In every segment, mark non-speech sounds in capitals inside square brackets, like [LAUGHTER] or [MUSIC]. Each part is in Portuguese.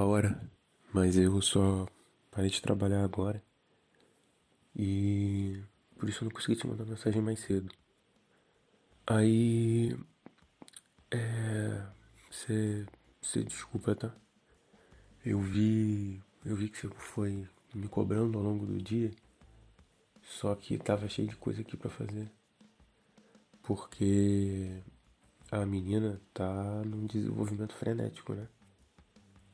a hora, mas eu só parei de trabalhar agora e por isso eu não consegui te mandar mensagem mais cedo. Aí. É. Você. Você desculpa, tá? Eu vi. Eu vi que você foi me cobrando ao longo do dia. Só que tava cheio de coisa aqui para fazer. Porque a menina tá num desenvolvimento frenético, né?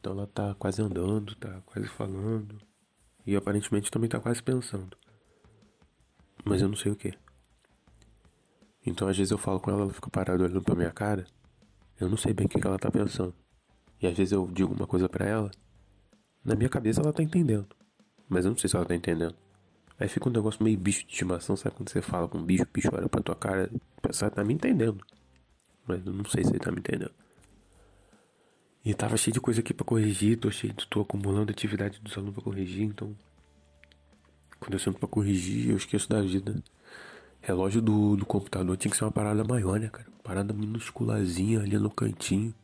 Então ela tá quase andando, tá quase falando. E aparentemente também tá quase pensando. Mas eu não sei o que. Então às vezes eu falo com ela, ela fica parada olhando pra minha cara. Eu não sei bem o que ela tá pensando. E às vezes eu digo uma coisa para ela. Na minha cabeça ela tá entendendo. Mas eu não sei se ela tá entendendo. Aí fica um negócio meio bicho de estimação, sabe? Quando você fala com um bicho, o bicho olha pra tua cara, pensa, tá me entendendo. Mas eu não sei se ele tá me entendendo. E tava cheio de coisa aqui pra corrigir, tô cheio, tô acumulando atividade dos alunos pra corrigir, então. Quando eu sento pra corrigir, eu esqueço da vida. Relógio do, do computador tinha que ser uma parada maior, né, cara? Parada minusculazinha ali no cantinho.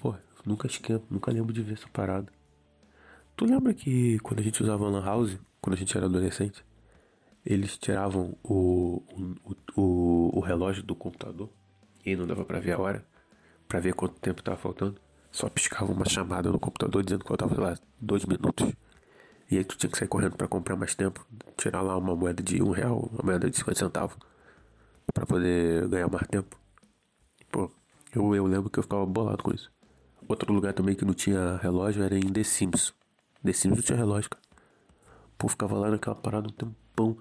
Pô, nunca esquento, nunca lembro de ver essa parada. Tu lembra que quando a gente usava Lan House, quando a gente era adolescente, eles tiravam o, o, o, o relógio do computador e não dava para ver a hora, para ver quanto tempo tava faltando. Só piscava uma chamada no computador dizendo que eu tava, lá, dois minutos. E aí tu tinha que sair correndo para comprar mais tempo, tirar lá uma moeda de um real, uma moeda de 50 centavos, para poder ganhar mais tempo. Pô, eu, eu lembro que eu ficava bolado com isso. Outro lugar também que não tinha relógio era em The Sims. The Sims não tinha relógio, cara. Pô, ficava lá naquela parada um tempão.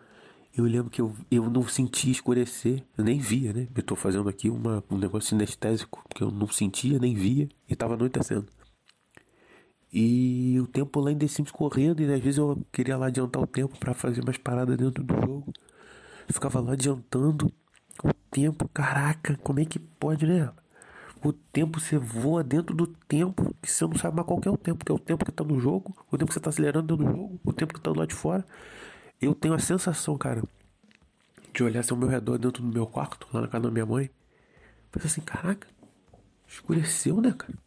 Eu lembro que eu, eu não sentia escurecer, eu nem via, né? Eu tô fazendo aqui uma, um negócio sinestésico, porque eu não sentia, nem via, e tava anoitecendo. E o tempo lá em The Sims correndo, e às vezes eu queria lá adiantar o tempo para fazer mais paradas dentro do jogo. Eu ficava lá adiantando o tempo, caraca, como é que pode, né? O tempo você voa dentro do tempo que você não sabe mais qual é o tempo, que é o tempo que tá no jogo, o tempo que você tá acelerando dentro do jogo, o tempo que tá do lado de fora. Eu tenho a sensação, cara, de olhar assim ao meu redor dentro do meu quarto, lá na casa da minha mãe. Pensar assim, caraca, escureceu, né, cara?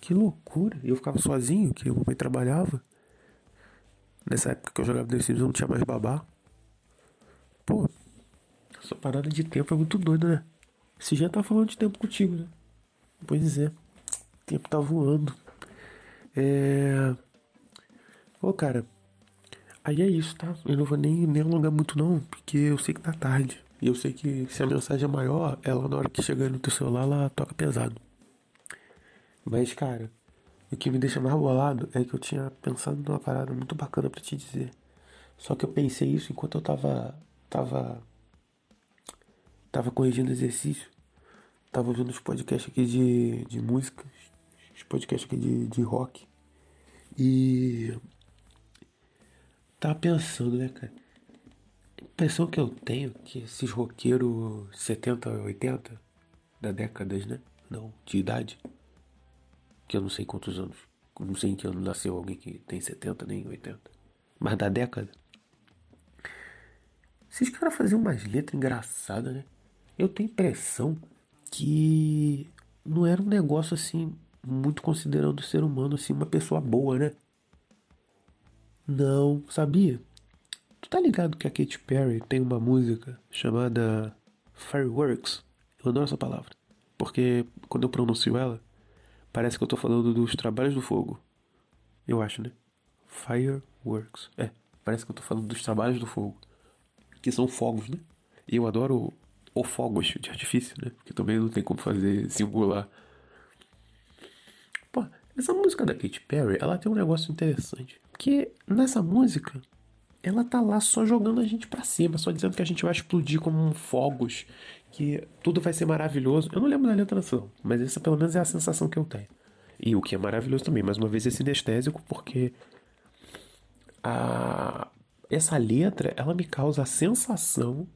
Que loucura. E eu ficava sozinho, que eu mãe trabalhava. Nessa época que eu jogava The Sims eu não tinha mais babá. Pô, essa parada de tempo é muito doida, né? Esse já tá falando de tempo contigo, né? Pois é. O tempo tá voando. É. Ô, cara. Aí é isso, tá? Eu não vou nem, nem alongar muito, não, porque eu sei que tá tarde. E eu sei que se a mensagem é maior, ela na hora que chegar no teu celular, ela toca pesado. Mas, cara, o que me deixa mais bolado é que eu tinha pensado numa parada muito bacana para te dizer. Só que eu pensei isso enquanto eu tava. tava. tava corrigindo exercício. Tava ouvindo os podcasts aqui de, de música. Os podcasts aqui de, de rock. E. Tava pensando, né, cara? A impressão que eu tenho que esses roqueiros 70, 80 da décadas, né? Não, de idade que eu não sei quantos anos, não sei em que ano nasceu alguém que tem 70 nem 80, mas da década. Esses caras faziam umas letras engraçadas, né? Eu tenho impressão que não era um negócio assim, muito considerando o ser humano assim, uma pessoa boa, né? Não, sabia? Tu tá ligado que a Katy Perry tem uma música chamada Fireworks? Eu adoro essa palavra. Porque quando eu pronuncio ela, Parece que eu tô falando dos trabalhos do fogo. Eu acho, né? Fireworks. É, parece que eu tô falando dos trabalhos do fogo. Que são fogos, né? E eu adoro o fogos de artifício, né? Porque também não tem como fazer singular. Pô, essa música da Katy Perry, ela tem um negócio interessante. Porque nessa música, ela tá lá só jogando a gente para cima, só dizendo que a gente vai explodir como um fogos, que tudo vai ser maravilhoso. Eu não lembro da letra não, mas essa pelo menos é a sensação que eu tenho. E o que é maravilhoso também, mais uma vez, é sinestésico, porque a... essa letra, ela me causa a sensação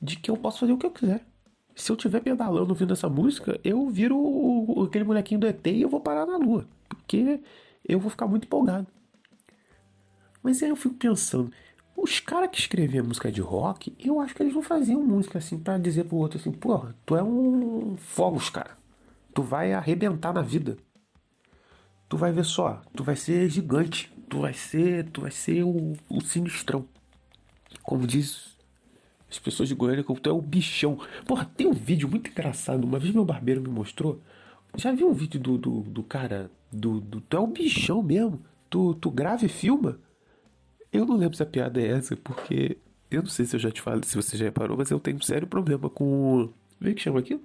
de que eu posso fazer o que eu quiser. Se eu estiver pedalando ouvindo essa música, eu viro aquele molequinho do ET e eu vou parar na lua. Porque eu vou ficar muito empolgado. Mas aí eu fico pensando, os caras que escreviam música de rock, eu acho que eles não faziam música assim para dizer pro outro assim, porra, tu é um fogos, cara. Tu vai arrebentar na vida. Tu vai ver só, tu vai ser gigante. Tu vai ser, tu vai ser o, o sinistrão. Como diz as pessoas de Goiânia, tu é o bichão. Porra, tem um vídeo muito engraçado. Uma vez meu barbeiro me mostrou. Já viu um vídeo do, do, do cara? Do, do, tu é o bichão mesmo. Tu, tu grava e filma? Eu não lembro se a piada é essa, porque eu não sei se eu já te falei, se você já reparou, mas eu tenho um sério problema com. Como é que chama aquilo?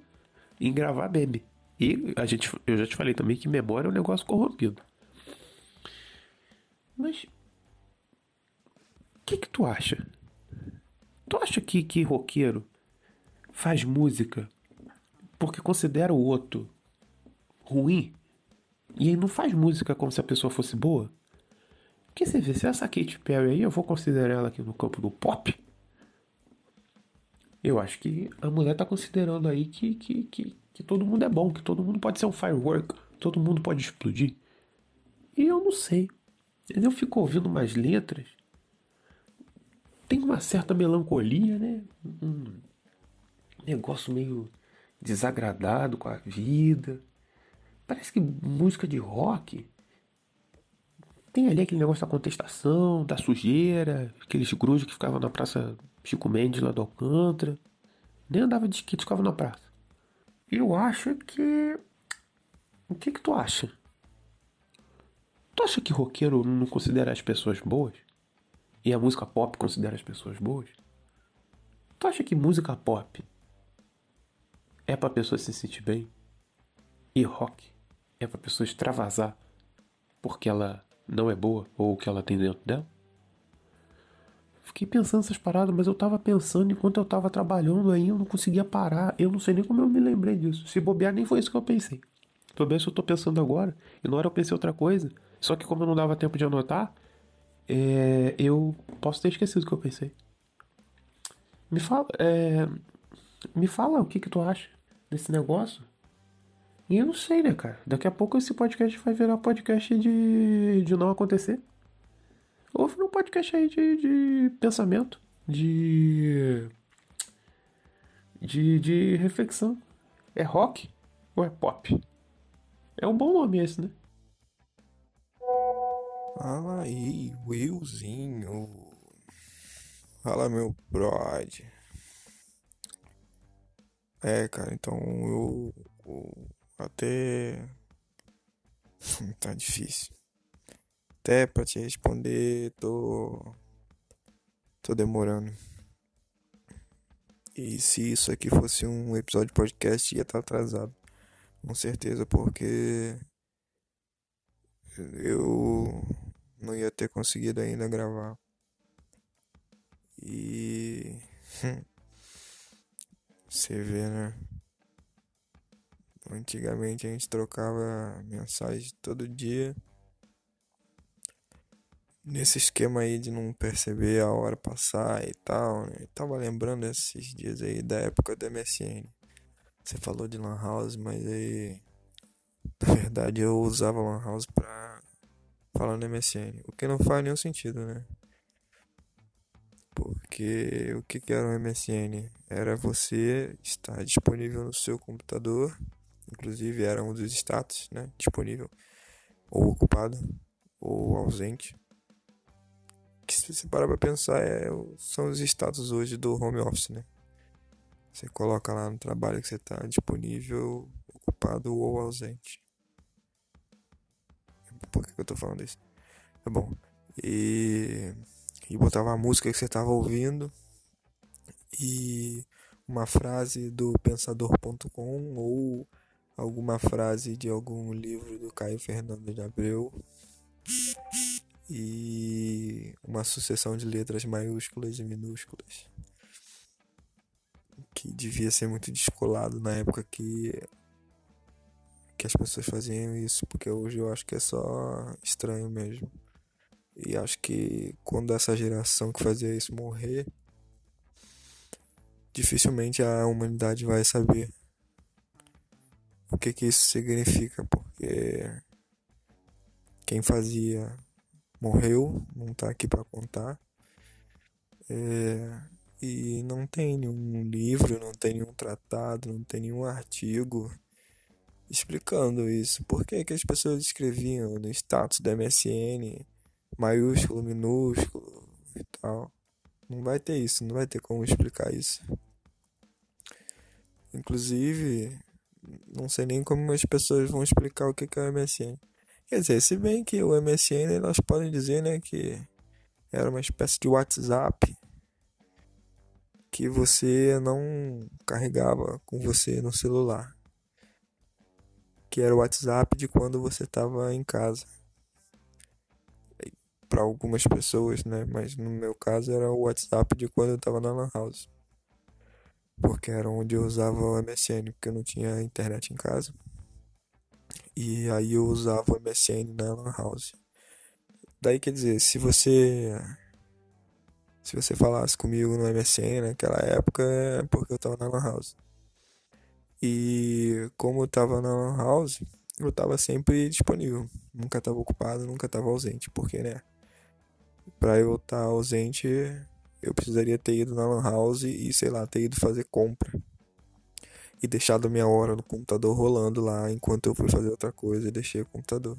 Em gravar meme. E a gente, eu já te falei também que memória é um negócio corrompido. Mas. O que, que tu acha? Tu acha que, que roqueiro faz música porque considera o outro ruim? E aí não faz música como se a pessoa fosse boa? Porque você vê, se essa Katy Perry aí, eu vou considerar ela aqui no campo do pop. Eu acho que a mulher tá considerando aí que, que, que, que todo mundo é bom, que todo mundo pode ser um firework, todo mundo pode explodir. E eu não sei. Eu fico ouvindo umas letras. Tem uma certa melancolia, né? Um negócio meio desagradado com a vida. Parece que música de rock tem ali aquele negócio da contestação, da sujeira, aqueles grujos que ficavam na praça Chico Mendes lá do Alcântara. Nem andava de skate, ficava na praça. Eu acho que. O que que tu acha? Tu acha que roqueiro não considera as pessoas boas? E a música pop considera as pessoas boas? Tu acha que música pop é pra pessoa se sentir bem? E rock é pra pessoa extravasar porque ela não é boa ou o que ela tem dentro dela? Fiquei pensando essas paradas, mas eu tava pensando enquanto eu tava trabalhando aí, eu não conseguia parar. Eu não sei nem como eu me lembrei disso. Se bobear, nem foi isso que eu pensei. Tô se eu tô pensando agora, e na hora eu pensei outra coisa. Só que como eu não dava tempo de anotar, é, eu posso ter esquecido o que eu pensei. Me fala, é, me fala o que que tu acha desse negócio. E eu não sei, né, cara? Daqui a pouco esse podcast vai virar podcast de, de não acontecer. Ouve um podcast aí de, de pensamento, de, de. de reflexão. É rock ou é pop? É um bom nome esse, né? Fala aí, Willzinho. Fala, meu brother. É, cara, então eu, eu até. [LAUGHS] tá difícil. Até pra te responder, tô. tô demorando. E se isso aqui fosse um episódio de podcast, ia estar tá atrasado. Com certeza, porque. Eu não ia ter conseguido ainda gravar. E. [LAUGHS] Você vê, né? Antigamente a gente trocava mensagem todo dia. Nesse esquema aí de não perceber a hora passar e tal, né? Eu tava lembrando esses dias aí da época da MSN. Você falou de Lan House, mas aí. Na verdade eu usava Lan House pra falar no MSN. O que não faz nenhum sentido, né? Porque o que, que era o MSN? Era você estar disponível no seu computador Inclusive era um dos status, né? Disponível, ou ocupado, ou ausente. Que se você parar pra pensar, é, são os status hoje do home office, né? Você coloca lá no trabalho que você está disponível, ocupado ou ausente. Por que, eu tô falando isso? É bom. E, e botava a música que você estava ouvindo e uma frase do pensador.com ou alguma frase de algum livro do Caio Fernando de Abreu e uma sucessão de letras maiúsculas e minúsculas que devia ser muito descolado na época que que as pessoas faziam isso, porque hoje eu acho que é só estranho mesmo. E acho que quando essa geração que fazia isso morrer, dificilmente a humanidade vai saber o que que isso significa, porque quem fazia morreu, não tá aqui para contar. É, e não tem nenhum livro, não tem nenhum tratado, não tem nenhum artigo explicando isso. Por que, que as pessoas escreviam no status do MSN maiúsculo, minúsculo e tal. Não vai ter isso, não vai ter como explicar isso. Inclusive, não sei nem como as pessoas vão explicar o que é o MSN. Quer dizer, se bem que o MSN elas podem dizer, né, que era uma espécie de WhatsApp que você não carregava com você no celular. Que era o WhatsApp de quando você estava em casa. Para algumas pessoas, né? Mas no meu caso era o WhatsApp de quando eu estava na Lan House. Porque era onde eu usava o MSN, porque eu não tinha internet em casa. E aí eu usava o MSN na Lan House. Daí quer dizer, se você se você falasse comigo no MSN naquela época, é porque eu tava na Lan House. E como eu tava na Lan House, eu tava sempre disponível. Nunca tava ocupado, nunca tava ausente. Porque, né? Pra eu estar tá ausente, eu precisaria ter ido na Lan House e, sei lá, ter ido fazer compra. E deixado a minha hora no computador rolando lá enquanto eu fui fazer outra coisa e deixei o computador.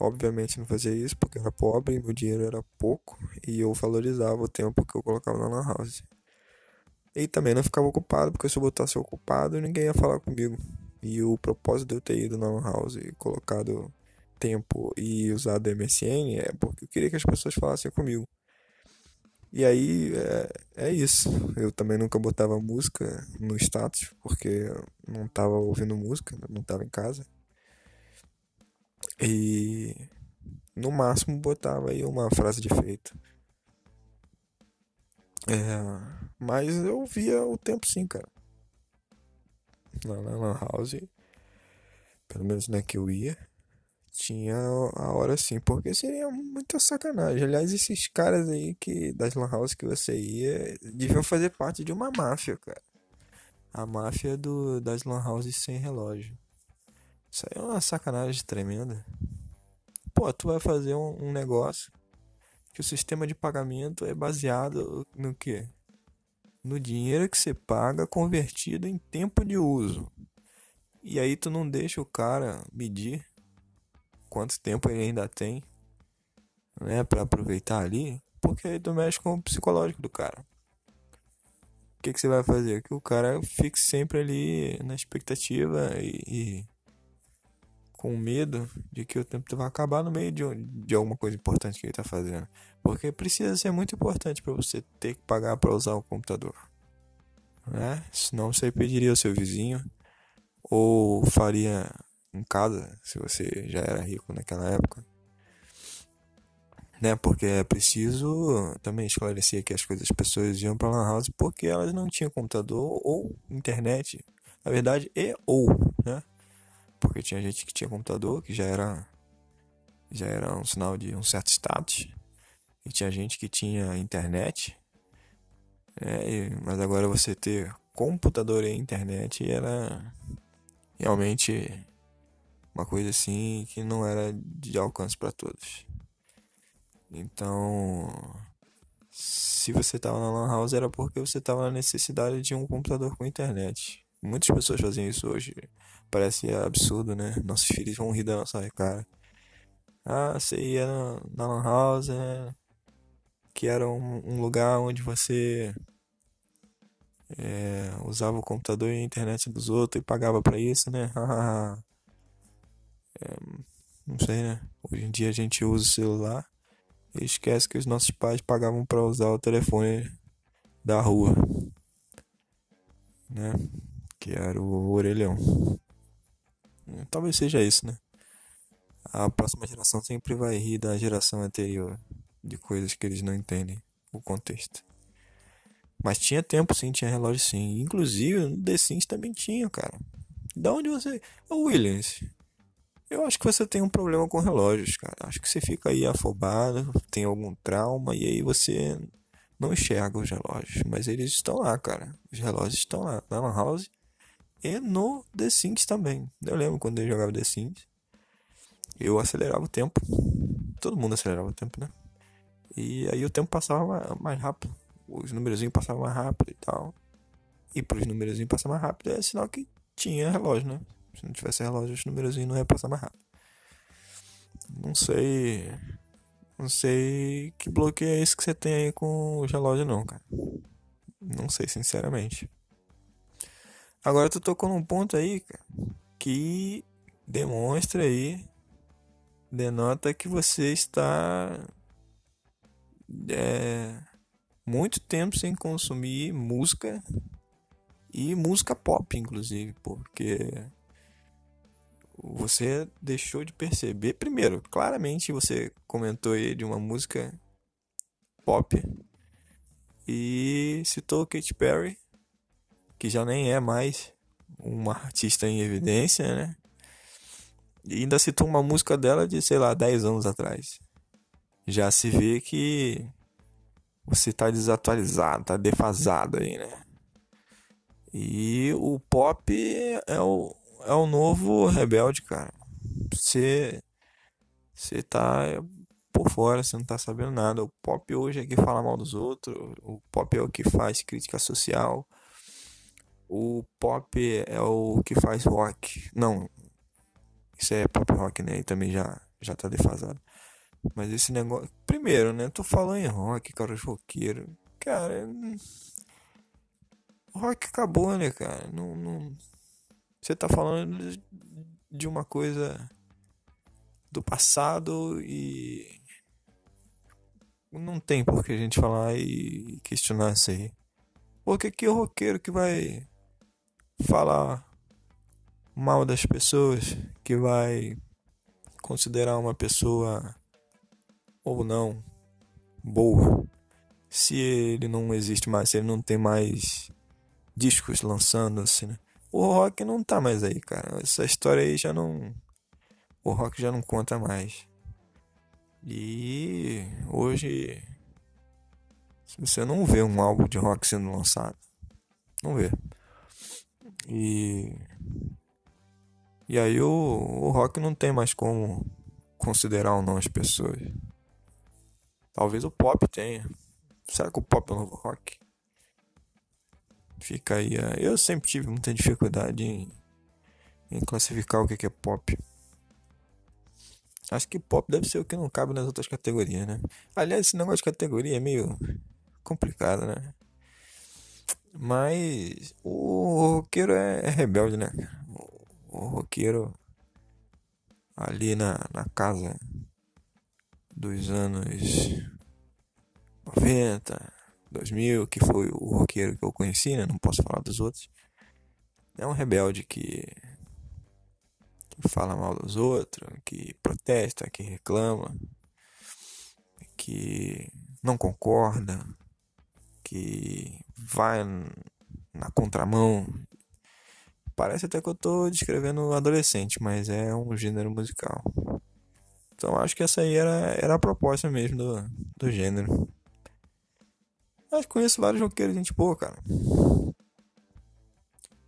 Obviamente não fazia isso porque eu era pobre, meu dinheiro era pouco e eu valorizava o tempo que eu colocava na Lan House. E também não ficava ocupado, porque se eu botasse ocupado, ninguém ia falar comigo. E o propósito de eu ter ido na Lan House e colocado tempo e usado MSN é porque eu queria que as pessoas falassem comigo. E aí é, é isso. Eu também nunca botava música no status, porque não tava ouvindo música, não tava em casa. E no máximo botava aí uma frase de efeito. É, mas eu via o tempo sim, cara. Na Lan House, pelo menos né, que eu ia, tinha a hora sim, porque seria muita sacanagem. Aliás, esses caras aí que das Lan House que você ia deviam fazer parte de uma máfia, cara. A máfia do, das Lan House sem relógio. Isso aí é uma sacanagem tremenda. Pô, tu vai fazer um, um negócio que o sistema de pagamento é baseado no que? No dinheiro que você paga convertido em tempo de uso. E aí tu não deixa o cara medir quanto tempo ele ainda tem, né, para aproveitar ali, porque tu mexe com o psicológico do cara. O que, que você vai fazer? Que o cara fique sempre ali na expectativa e, e com medo de que o tempo vai acabar no meio de, de alguma coisa importante que ele está fazendo. Porque precisa ser muito importante para você ter que pagar para usar o computador. Né? Senão você pediria ao seu vizinho ou faria em casa, se você já era rico naquela época. Né? Porque é preciso também esclarecer que as coisas as pessoas iam para lan house porque elas não tinham computador ou internet. Na verdade, e ou, né? porque tinha gente que tinha computador, que já era já era um sinal de um certo status, e tinha gente que tinha internet, é, e, mas agora você ter computador e internet era realmente uma coisa assim que não era de alcance para todos. Então, se você estava na lan house era porque você estava na necessidade de um computador com internet. Muitas pessoas fazem isso hoje. Parece absurdo, né? Nossos filhos vão rir da nossa cara. Ah, você ia na, Lan House, né? Que era um, um lugar onde você é, usava o computador e a internet dos outros e pagava para isso, né? [LAUGHS] não sei, né? Hoje em dia a gente usa o celular e esquece que os nossos pais pagavam para usar o telefone da rua, né? que era o orelhão. Talvez seja isso, né? A próxima geração sempre vai rir da geração anterior, de coisas que eles não entendem o contexto. Mas tinha tempo sim, tinha relógio sim. Inclusive no The Sims também tinha, cara. Da onde você. Ô Williams, eu acho que você tem um problema com relógios, cara. Acho que você fica aí afobado, tem algum trauma e aí você não enxerga os relógios. Mas eles estão lá, cara. Os relógios estão lá. Na Lan House e no The Sims também. Eu lembro quando eu jogava The Sims, eu acelerava o tempo. Todo mundo acelerava o tempo, né? E aí o tempo passava mais rápido. Os numerozinhos passavam mais rápido e tal. E para os numerozinhos passar mais rápido é sinal que tinha relógio, né? Se não tivesse relógio, os números não ia passar mais rápido. Não sei. Não sei que bloqueio é esse que você tem aí com o relógio, não, cara. Não sei, sinceramente. Agora tu tocou num ponto aí, cara, que demonstra aí, denota que você está é, muito tempo sem consumir música e música pop, inclusive, porque você deixou de perceber. Primeiro, claramente você comentou aí de uma música pop e citou Katy Perry, que já nem é mais uma artista em evidência, né? E ainda citou uma música dela de, sei lá, 10 anos atrás. Já se vê que você tá desatualizado, tá defasado aí, né? E o pop é o, é o novo rebelde, cara. Você você tá por fora, você não tá sabendo nada. O pop hoje é que fala mal dos outros, o pop é o que faz crítica social. O pop é o que faz rock. Não, isso é pop rock, né? E também já já tá defasado. Mas esse negócio, primeiro, né? Tu falou em rock, cara, os roqueiros. Cara, o rock acabou, né, cara? Não, não... Você tá falando de uma coisa do passado e não tem por que a gente falar e questionar isso aí. Porque que o roqueiro que vai falar mal das pessoas, que vai considerar uma pessoa ou não boa, se ele não existe mais, se ele não tem mais discos lançando assim, né? O rock não tá mais aí, cara. Essa história aí já não. O rock já não conta mais. E hoje. Você não vê um álbum de rock sendo lançado. Não vê. E. E aí o, o rock não tem mais como considerar ou não as pessoas. Talvez o pop tenha. Será que o pop é o novo rock? Fica aí. Eu sempre tive muita dificuldade em, em classificar o que é pop. Acho que pop deve ser o que não cabe nas outras categorias, né? Aliás, esse negócio de categoria é meio complicado, né? Mas o roqueiro é, é rebelde, né? O, o roqueiro ali na, na casa dos anos 90, 2000, que foi o roqueiro que eu conheci, né? Não posso falar dos outros. É um rebelde que, que fala mal dos outros, que protesta, que reclama, que não concorda, que vai na contramão. Parece até que eu tô descrevendo adolescente, mas é um gênero musical. Então acho que essa aí era, era a proposta mesmo do, do gênero. Mas conheço vários roqueiros, gente boa, cara.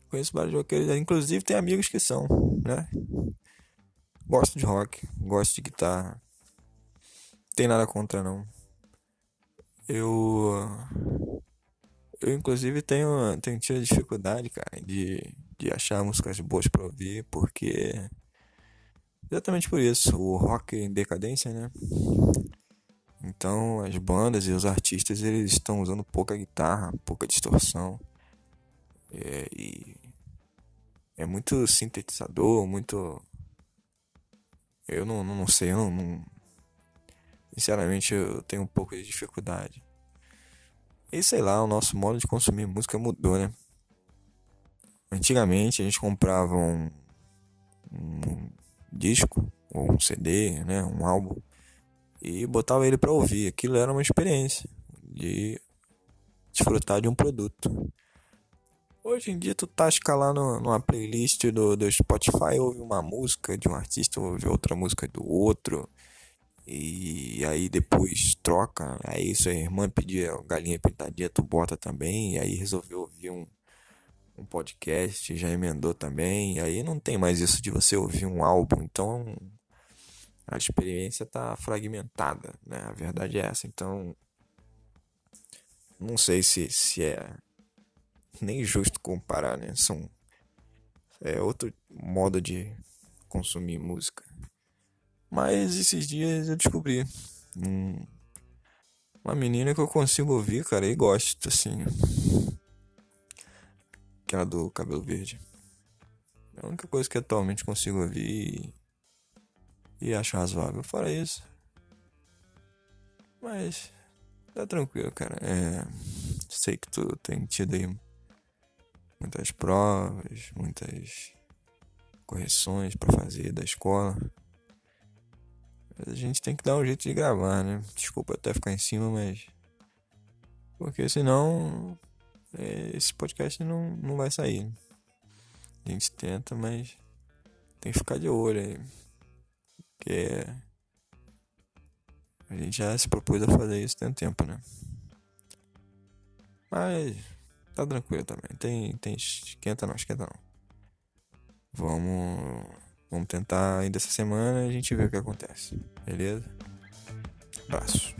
Conheço vários roqueiros, inclusive tem amigos que são, né? Gosto de rock, gosto de guitarra. Tem nada contra não. Eu eu inclusive tenho, tenho tido dificuldade, cara, de, de achar músicas boas para ouvir, porque exatamente por isso, o rock em decadência, né? Então as bandas e os artistas eles estão usando pouca guitarra, pouca distorção. É, e é muito sintetizador, muito. Eu não, não, não sei, eu não, não, Sinceramente eu tenho um pouco de dificuldade. E sei lá, o nosso modo de consumir música mudou, né? Antigamente a gente comprava um, um disco, ou um CD, né? Um álbum e botava ele para ouvir. Aquilo era uma experiência de desfrutar de um produto. Hoje em dia tu tá escalando numa playlist do, do Spotify, ouve uma música de um artista, ouve outra música do outro. E aí depois troca. Aí sua irmã pedia galinha pintadinha, tu bota também. E aí resolveu ouvir um, um podcast, já emendou também. E aí não tem mais isso de você ouvir um álbum. Então a experiência está fragmentada, né? A verdade é essa. Então, não sei se, se é nem justo comparar, né? São, É outro modo de consumir música. Mas esses dias eu descobri um, uma menina que eu consigo ouvir, cara, e gosto, assim. Aquela do cabelo verde. É a única coisa que atualmente consigo ouvir e, acho razoável. Fora isso. Mas tá tranquilo, cara. É, sei que tu tem tido aí muitas provas, muitas correções para fazer da escola. Mas a gente tem que dar um jeito de gravar, né? Desculpa até ficar em cima, mas. Porque senão. É, esse podcast não, não vai sair. A gente tenta, mas. Tem que ficar de olho aí. Porque. A gente já se propôs a fazer isso tem um tempo, né? Mas. Tá tranquilo também. Tem. tem esquenta não, esquenta não. Vamos. Vamos tentar ainda essa semana e a gente vê o que acontece. Beleza? Abraço.